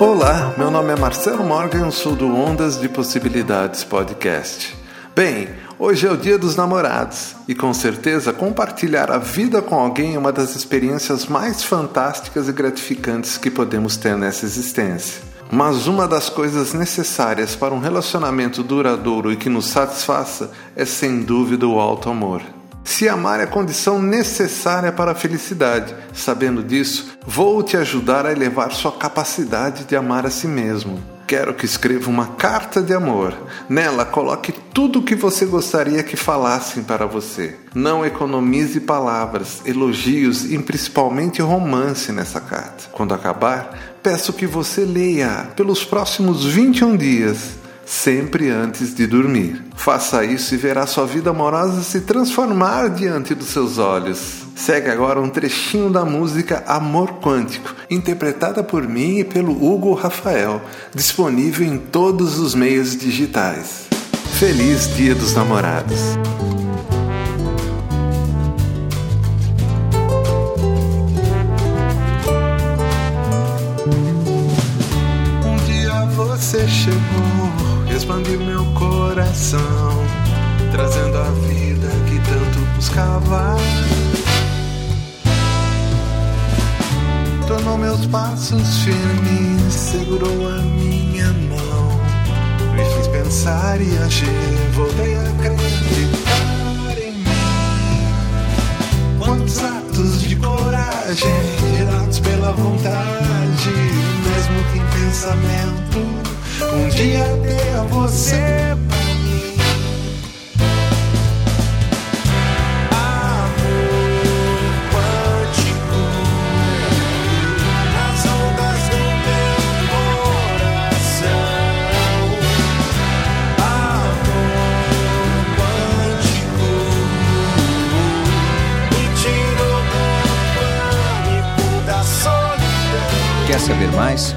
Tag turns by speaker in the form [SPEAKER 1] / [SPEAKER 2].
[SPEAKER 1] Olá, meu nome é Marcelo Morgan, sou do Ondas de Possibilidades Podcast. Bem, hoje é o Dia dos Namorados e com certeza compartilhar a vida com alguém é uma das experiências mais fantásticas e gratificantes que podemos ter nessa existência. Mas uma das coisas necessárias para um relacionamento duradouro e que nos satisfaça é sem dúvida o alto amor. Se amar é condição necessária para a felicidade, sabendo disso, vou te ajudar a elevar sua capacidade de amar a si mesmo. Quero que escreva uma carta de amor. Nela, coloque tudo o que você gostaria que falassem para você. Não economize palavras, elogios e principalmente romance nessa carta. Quando acabar, peço que você leia pelos próximos 21 dias sempre antes de dormir. Faça isso e verá sua vida amorosa se transformar diante dos seus olhos. Segue agora um trechinho da música Amor Quântico, interpretada por mim e pelo Hugo Rafael, disponível em todos os meios digitais. Feliz Dia dos Namorados! Um dia você chegou expandiu meu coração, trazendo a vida que tanto buscava. Tornou meus passos firmes, segurou a minha mão, me fez pensar e agir, voltei a acreditar em mim. Quantos atos de coragem, gerados pela vontade, pensamento um dia ter você pra mim. Amor quântico nas ondas do meu coração. Amor quântico me tirou do pânico da solidão.
[SPEAKER 2] Quer saber mais?